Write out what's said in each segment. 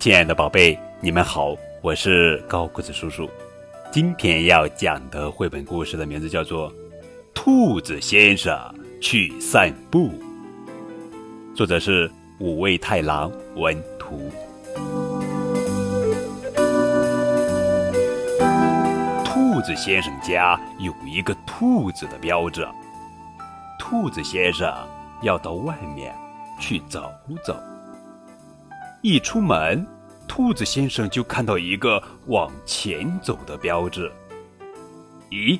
亲爱的宝贝，你们好，我是高个子叔叔。今天要讲的绘本故事的名字叫做《兔子先生去散步》，作者是五味太郎文图。兔子先生家有一个兔子的标志，兔子先生要到外面去走走。一出门，兔子先生就看到一个往前走的标志。咦，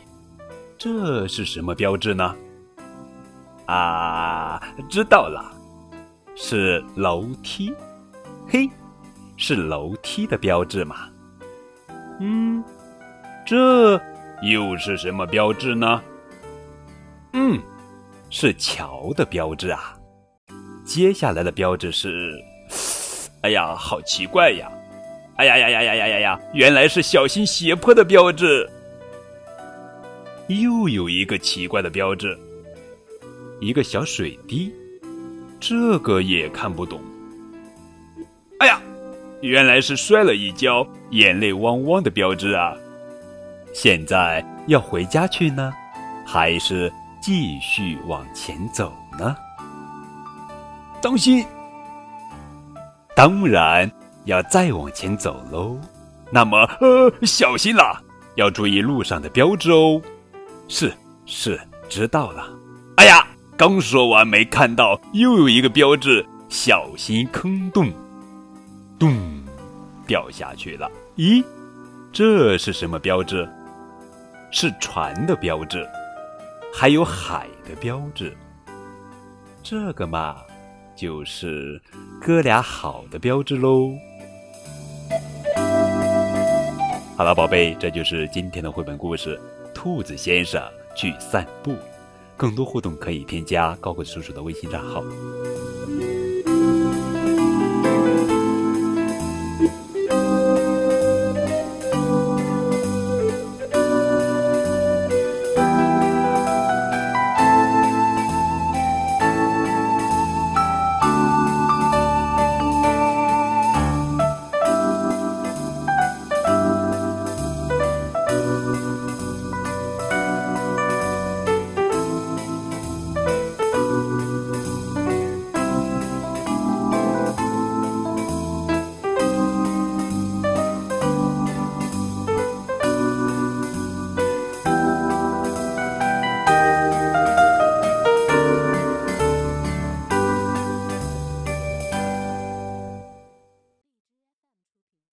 这是什么标志呢？啊，知道了，是楼梯。嘿，是楼梯的标志嘛？嗯，这又是什么标志呢？嗯，是桥的标志啊。接下来的标志是。哎呀，好奇怪呀！哎呀呀呀呀呀呀呀！原来是小心斜坡的标志。又有一个奇怪的标志，一个小水滴，这个也看不懂。哎呀，原来是摔了一跤，眼泪汪汪的标志啊！现在要回家去呢，还是继续往前走呢？当心！当然要再往前走喽，那么呃，小心啦，要注意路上的标志哦。是是，知道了。哎呀，刚说完没看到，又有一个标志，小心坑洞，咚，掉下去了。咦，这是什么标志？是船的标志，还有海的标志。这个嘛。就是哥俩好的标志喽。好了，宝贝，这就是今天的绘本故事《兔子先生去散步》。更多互动可以添加高贵叔叔的微信账号。